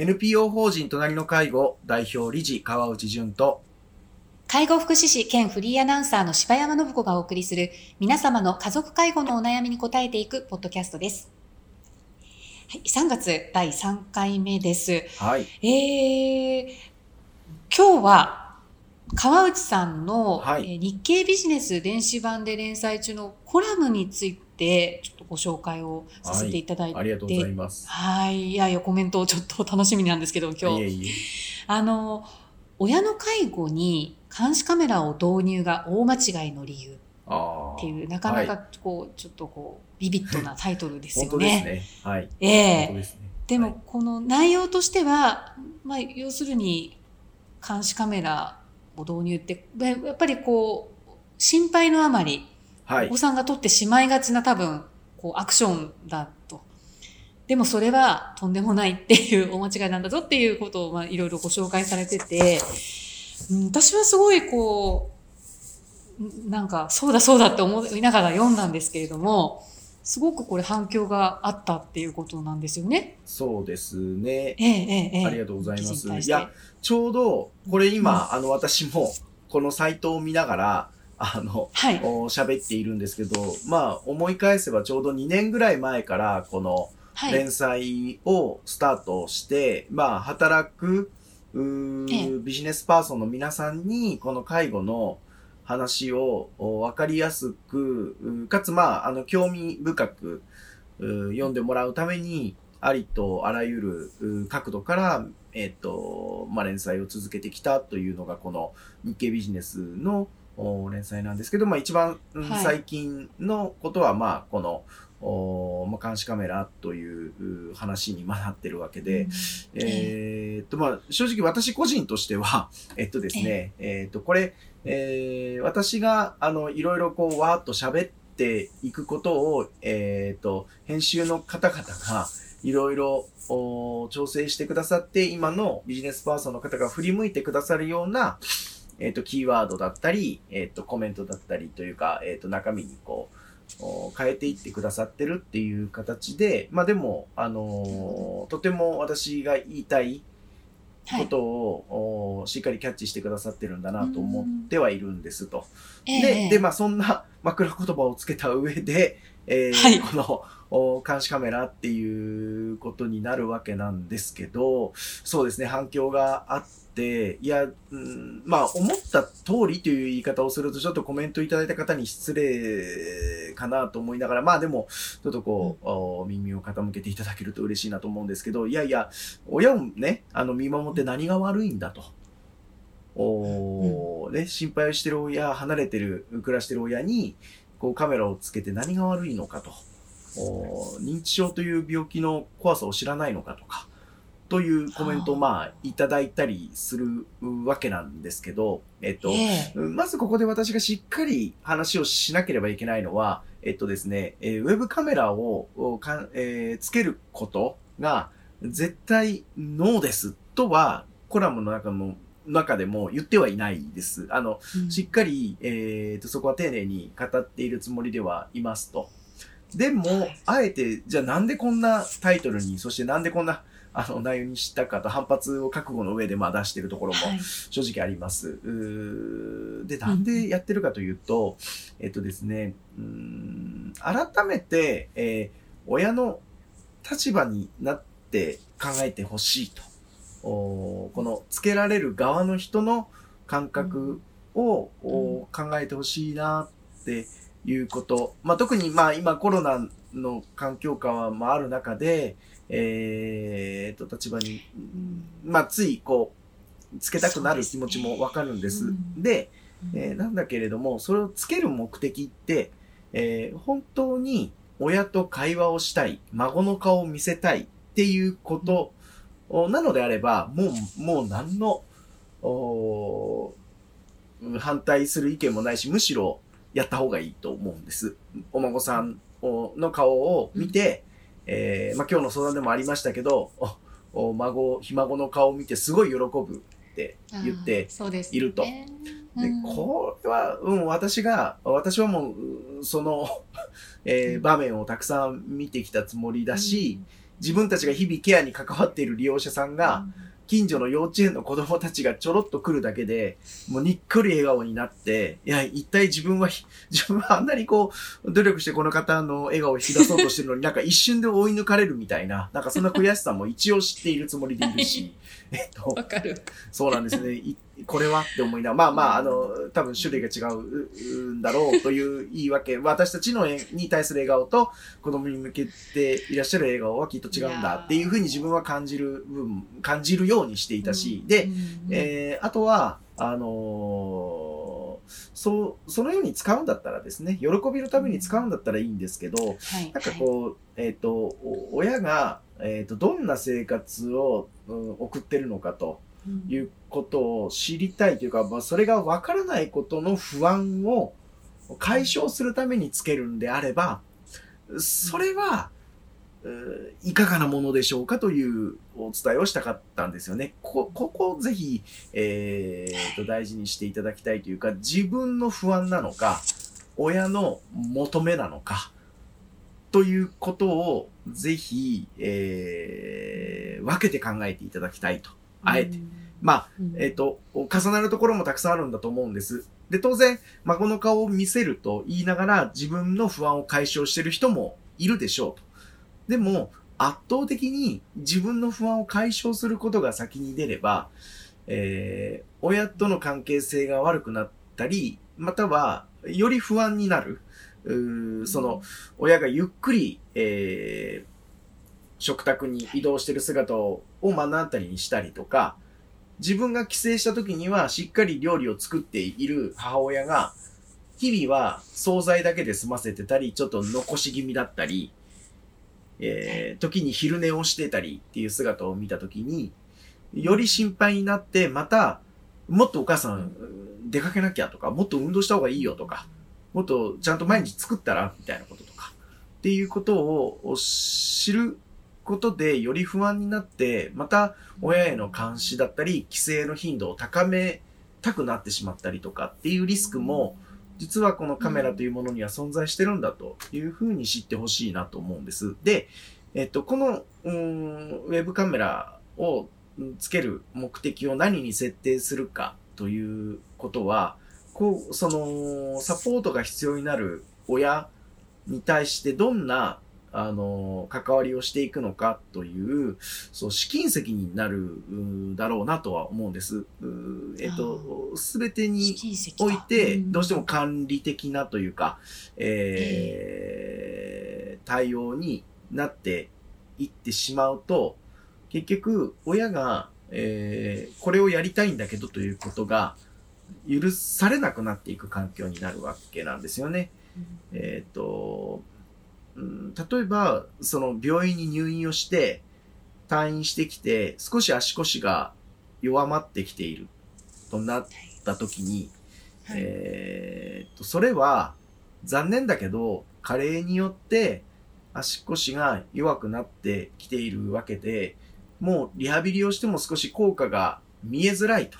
NPO 法人隣の介護代表理事川内淳と介護福祉士兼フリーアナウンサーの柴山信子がお送りする皆様の家族介護のお悩みに答えていくポッドキャストです。はい、3月第3回目です。はい。えー、今日は川内さんの、はいえー日経ビジネス電子版で連載中のコラムについてちょっとご紹介をさせていただいて、ありがとうございます。はい。いやいや、コメントをちょっと楽しみなんですけど、今日。いえいえ。あの、親の介護に監視カメラを導入が大間違いの理由。っていう、なかなはいかこう、ちょっとこう、ビビッドなタイトルです本よね。当ですね。はい。ええ本当ですね。でもはい、この内容としては、まあ、要するに、監視カメラを導入って、ややっぱりこう、心配のあまり、はいお子。さんが取ってしまいがちな多分、こう、アクションだと。でもそれはとんでもないっていう 大間違いなんだぞっていうことを、まあ、いろいろご紹介されてて、うん、私はすごいこう、んなんか、そうだそうだって思いながら読んだんですけれども、すごくこれ反響があったっていうことなんですよね。そうですね。ええええええありがとうございますいやちょうど、これ今、あの、私も、このサイトを見ながら、あの、はい。お喋っているんですけど、まあ、思い返せばちょうど2年ぐらい前から、この、はい。連載をスタートして、まあ、働く、うビジネスパーソンの皆さんに、この介護の話をおわかりやすく、うかつ、まあ、あの、興味深く、う読んでもらうために、ありとあらゆるう角度から、えっ、と、まあ、連載を続けてきたというのが、この日経ビジネスのお連載なんですけど、まあ、一番、最近のことは、まあ、この、おまあ、監視カメラというう話にまなってるわけで、えーっと、まあ、正直私個人としては、えっとですね、えーっと、これ、えー私が、あの、いろいろこう、わーっと喋っていくことを、えーっと、編集の方々が、いろいろお調整してくださって、今のビジネスパーソンの方が振り向いてくださるような、えーっと、キーワードだったり、えーっと、コメントだったりというか、えーっと、中身にこう、お変えていってくださってるっていう形で、まあでも、あのーとても私が言いたいはい。ことを、おしっかりキャッチしてくださってるんだなと思ってはいるんですと。ええで、で、まあそんな 枕言葉をつけた上で、えーはいこのお監視カメラっていうことになるわけなんですけど、そうですね、反響があって、いや、うん、まあ思った通りという言い方をするとちょっとコメントいただいた方に失礼かなと思いながら、まあでも、ちょっとこう、お耳を傾けていただけると嬉しいなと思うんですけど、いやいや、親をね、あの見守って何が悪いんだと。おーね、心配をしてる親、離れてる、暮らしてる親に、こうカメラをつけて何が悪いのかと。おー認知症という病気の怖さを知らないのかとか、というコメントをまあいただいたりするわけなんですけど、えっと、ええまずここで私がしっかり話をしなければいけないのは、えっとですね、えーウェブカメラをおかん、えーつけることが絶対ノーですとは、コラムの中の中でも言ってはいないです。あの、うんしっかり、えーと、そこは丁寧に語っているつもりではいますと。でも、はいあえて、じゃあなんでこんなタイトルに、そしてなんでこんな、あの、内容にしたかと反発を覚悟の上で、まあ出しているところもはい。正直あります。うーで、なんでやってるかというと、えっとですね、うーん改めて、えー親の立場になって考えてほしいと。おーこの、つけられる側の人の感覚を、おー考えてほしいなっていうこと。まあ、特に、まあ、今コロナの環境下は、まあ、ある中で、えー、と、立場に、うんまあ、つい、こう、つけたくなる気持ちもわかるんです。でですねえーなんだけれども、それをつける目的って、えー本当に親と会話をしたい、孫の顔を見せたいっていうことおなのであれば、もう、もう何の、反対する意見もないし、むしろやった方がいいと思うんです。お孫さんおの顔を見て、えーまあ、今日の相談でもありましたけど、おお孫、ひ孫の顔を見てすごい喜ぶって言っていると。ねでうん。これは、うん、私が、私はもう、その、えー場面をたくさん見てきたつもりだし、自分たちが日々ケアに関わっている利用者さんが、近所の幼稚園の子供たちがちょろっと来るだけで、もうにっこり笑顔になって、いや、一体自分は、自分はあんなにこう、努力してこの方の笑顔を引き出そうとしてるのになんか一瞬で追い抜かれるみたいな、なんかそんな悔しさも一応知っているつもりでいるし、えっと、わかる。そうなんですね。いこれはって思いなまあまあ、あの、多分種類が違うんだろうという言い訳、私たちの絵に対する笑顔と子供に向けていらっしゃる笑顔はきっと違うんだっていうふうに自分は感じる部分、感じるようにしていたし、で、えーあとは、あのーそう、そのように使うんだったらですね、喜びのために使うんだったらいいんですけど、はい。なんかこう、えっ、と、お親が、えっ、と、どんな生活を、うん送ってるのかと。うんいうことを知りたいというか、まあ、それがわからないことの不安を解消するためにつけるんであれば、それは、いかがなものでしょうかというお伝えをしたかったんですよね。こ、ここをぜひ、えーと、大事にしていただきたいというか、自分の不安なのか、親の求めなのか、ということをぜひ、えー分けて考えていただきたいと。あえて。まあ、うんえっ、と、重なるところもたくさんあるんだと思うんです。で、当然、孫の顔を見せると言いながら自分の不安を解消している人もいるでしょうと。でも、圧倒的に自分の不安を解消することが先に出れば、えー親との関係性が悪くなったり、または、より不安になる。うーその、親がゆっくり、えー食卓に移動している姿をを目の当たりにしたりとか、自分が帰省した時にはしっかり料理を作っている母親が、日々は惣菜だけで済ませてたり、ちょっと残し気味だったり、えー時に昼寝をしてたりっていう姿を見た時に、より心配になって、また、もっとお母さん出かけなきゃとか、もっと運動した方がいいよとか、もっとちゃんと毎日作ったらみたいなこととか、っていうことを知ることでより不安になって、また親への監視だったり、規制の頻度を高めたくなってしまったりとかっていうリスクも、実はこのカメラというものには存在してるんだというふうに知ってほしいなと思うんです。で、えっと、この、うんウェブカメラをつける目的を何に設定するかということは、こう、その、サポートが必要になる親に対してどんな、あの、関わりをしていくのかという、そう、試金石になるだろうなとは思うんです。えっと、すべてにおいて、うん。どうしても管理的なというか、えー対応になっていってしまうと、結局、親が、えーこれをやりたいんだけどということが、許されなくなっていく環境になるわけなんですよね。えっ、と、うん。例えば、その病院に入院をして、退院してきて、少し足腰が弱まってきているとなった時に、はい。えーっと、それは残念だけど、加齢によって足腰が弱くなってきているわけで、もうリハビリをしても少し効果が見えづらいと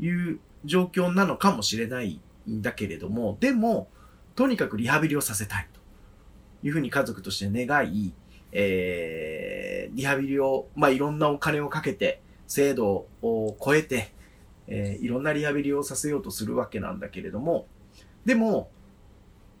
いう状況なのかもしれないんだけれども、でも、とにかくリハビリをさせたい。というふうに家族として願い、えー、リハビリを、まあ、いろんなお金をかけて、制度を超えて、えーいろんなリハビリをさせようとするわけなんだけれども、でも、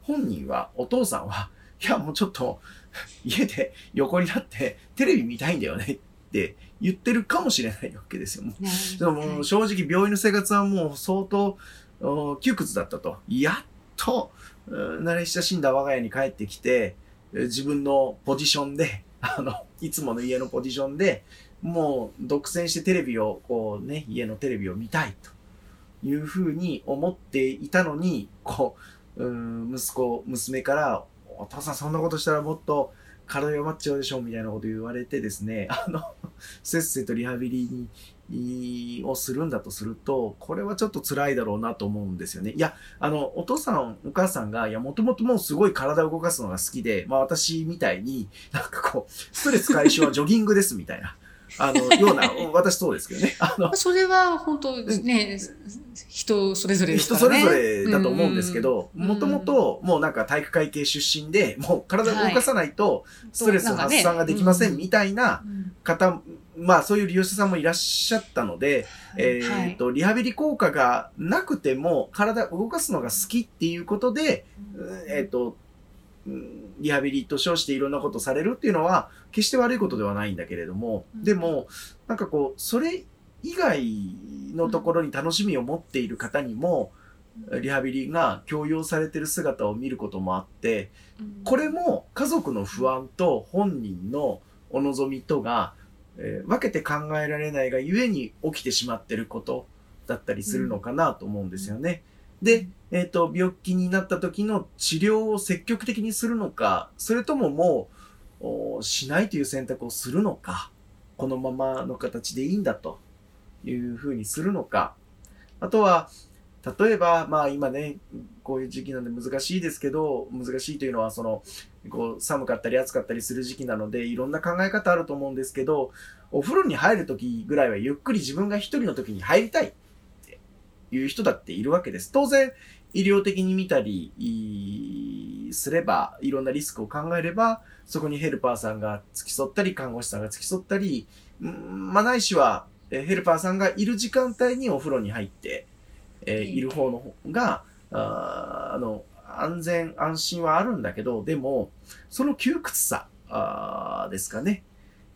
本人は、お父さんは、いや、もうちょっと、家で横になってテレビ見たいんだよねって言ってるかもしれないわけですよ。もうねでも正直病院の生活はもう相当お窮屈だったと。やっと慣れ親しんだ我が家に帰ってきて、自分のポジションで、あの、いつもの家のポジションで、もう独占してテレビを、こうね、家のテレビを見たいというふうに思っていたのに、こう、うん息子、娘から、お父さんそんなことしたらもっと体弱っちゃうでしょみたいなこと言われてですね、あの、せっせとリハビリにをするんだとすると、これはちょっと辛いだろうなと思うんですよね。いや、あの、お父さん、お母さんが、いや、もともともうすごい体を動かすのが好きで、まあ私みたいに、なんかこう、ストレス解消はジョギングですみたいな。あの、ような、私そうですけどね。あの、それは本当ね、人それぞれです人。それぞれだと思うんですけど、うんもともともうなんか体育会系出身で、もう体を動かさないとストレス発散ができませんみたいなうん方、まあそういう利用者さんもいらっしゃったので、えーっと、リハビリ効果がなくても体を動かすのが好きっていうことで、えーっと、うんリハビリと称していろんなことされるっていうのは決して悪いことではないんだけれども、うん。でも、なんかこう、それ以外のところに楽しみを持っている方にも、リハビリが強要されてる姿を見ることもあって、これも家族の不安と本人のお望みとが、えー分けて考えられないがゆえに起きてしまってることだったりするのかなと思うんですよね。で、えっ、と、病気になった時の治療を積極的にするのか、それとももう、おしないという選択をするのか、このままの形でいいんだというふうにするのか。あとは、例えば、まあ今ね、こういう時期なんで難しいですけど、難しいというのはその、こう寒かったり暑かったりする時期なので、いろんな考え方あると思うんですけど、お風呂に入る時ぐらいはゆっくり自分が一人の時に入りたいっていう人だっているわけです。当然、医療的に見たりいすれば、いろんなリスクを考えれば、そこにヘルパーさんが付き添ったり、看護師さんが付き添ったり、うんまあないしは、えヘルパーさんがいる時間帯にお風呂に入って、えーいる方の方が、あーあの、安全安心はあるんだけど、でも、その窮屈さですかね。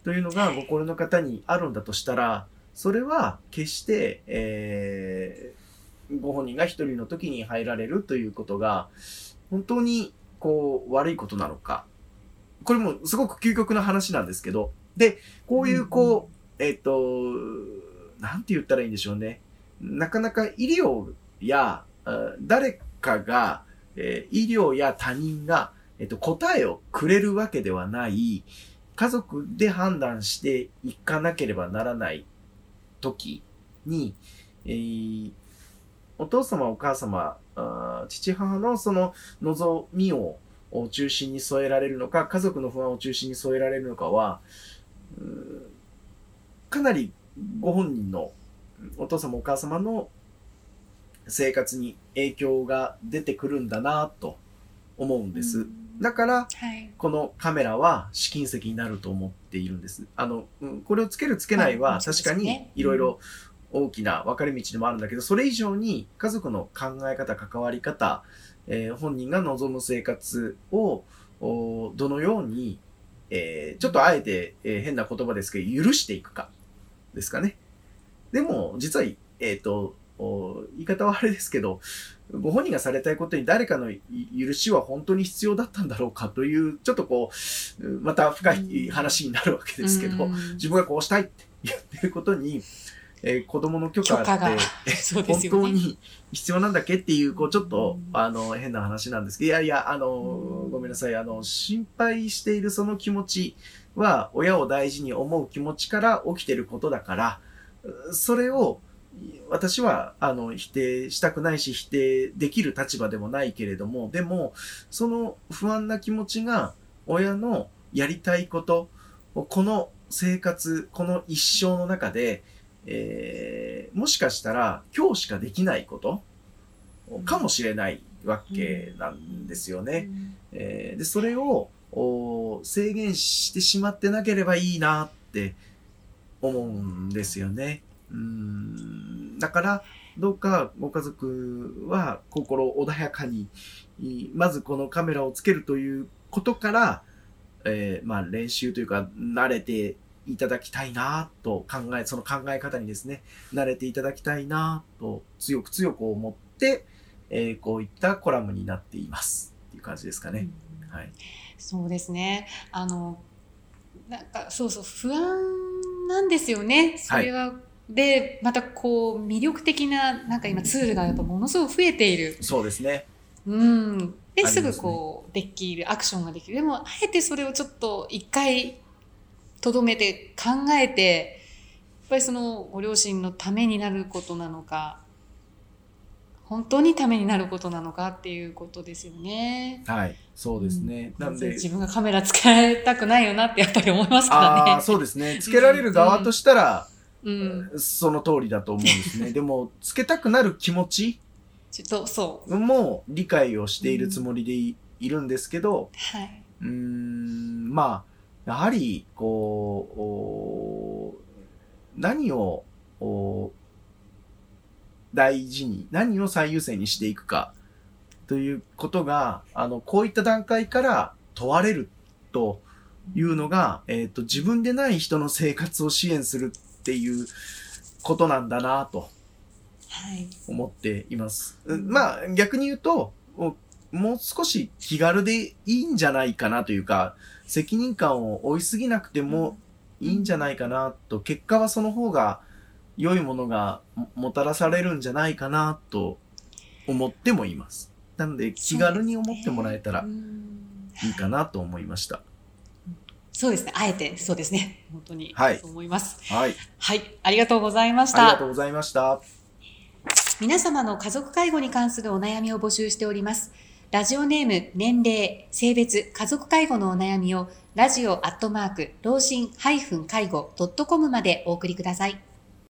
というのがご高齢の方にあるんだとしたら、それは決して、えーご本人が一人の時に入られるということが、本当にこう悪いことなのか。これもすごく究極な話なんですけど、で、こういうこう、えっ、と、なんて言ったらいいんでしょうね。なかなか医療や、あ誰かが、えー医療や他人が、えっと、答えをくれるわけではない、家族で判断していかなければならない時に、えーお父様お母様、あ父母のその望みを中心に添えられるのか、家族の不安を中心に添えられるのかは、かなりご本人のお父様お母様の生活に影響が出てくるんだなと思うんです。だから、はい。このカメラは試金石になると思っているんです。あの、うんこれをつけるつけないは確かにいろいろ大きな分かれ道でもあるんだけど、それ以上に家族の考え方、関わり方、えー本人が望む生活をおどのように、えーちょっとあえて、えー変な言葉ですけど、許していくかですかね。でも、実は、えっ、と、お言い方はあれですけど、ご本人がされたいことに誰かのい許しは本当に必要だったんだろうかという、ちょっとこう、また深い話になるわけですけど、うん。自分がこうしたいって言ってることに、えー子供の許可って、そうで本。当に必要なんだっけっていう、こう、ちょっとう、ん。あの、変な話なんですけど、いやいや、あのう、ん。ごめんなさい、あの、心配しているその気持ちは、親を大事に思う気持ちから起きてることだから、うそれを、私は、あの、否定したくないし、否定できる立場でもないけれども、でも、その不安な気持ちが、親のやりたいこと、この生活、この一生の中で、えーもしかしたら今日しかできないことかもしれないわけなんですよね。えーで、それをお制限してしまってなければいいなって思うんですよね。うんだから、どうかご家族は心穏やかに、いまずこのカメラをつけるということから、えーまあ練習というか慣れていただきたいなと考え、その考え方にですね、慣れていただきたいなと強く強く思って、えーこういったコラムになっていますっていう感じですかね。うんはい。そうですね。あの、なんか、そうそう、不安なんですよね。それは、で、またこう、魅力的な、なんか今ツールがやっぱものすごく増えている。そうですね。うん。で、すぐこう、できる、アクションができる。でも、あえてそれをちょっと一回、とどめて考えて、やっぱりそのご両親のためになることなのか、本当にためになることなのかっていうことですよね。はい。そうですね。うんなんで、自分がカメラつけられたくないよなってやっぱり思いますからね。そうですね。つけられる側としたら、うん。その通りだと思うんですね。でも、つけたくなる気持ち？ちょっと、そう。も理解をしているつもりでい,、るんですけど、はい。うーん、まあ、やはり、こう、お何を、お大事に、何を最優先にしていくか、ということが、あの、こういった段階から問われるというのが、えっ、と、自分でない人の生活を支援するっていうことなんだなとはい。思っています。うんまあ、逆に言うと、おもう少し気軽でいいんじゃないかなというか、責任感を負いすぎなくてもいいんじゃないかなと、結果はその方が良いものがももたらされるんじゃないかなと思ってもいます。なので、気軽に思ってもらえたらうんいいかなと思いました。そうですね。あえて、そうですね。本当に。はいそう思います。はい。はい。ありがとうございましありがた。とうございました。皆様の家族介護に関するお悩みを募集しております。ラジオネーム、年齢、性別、家族介護のお悩みを、ラジオアットマーク、老人介護 .com までお送りください。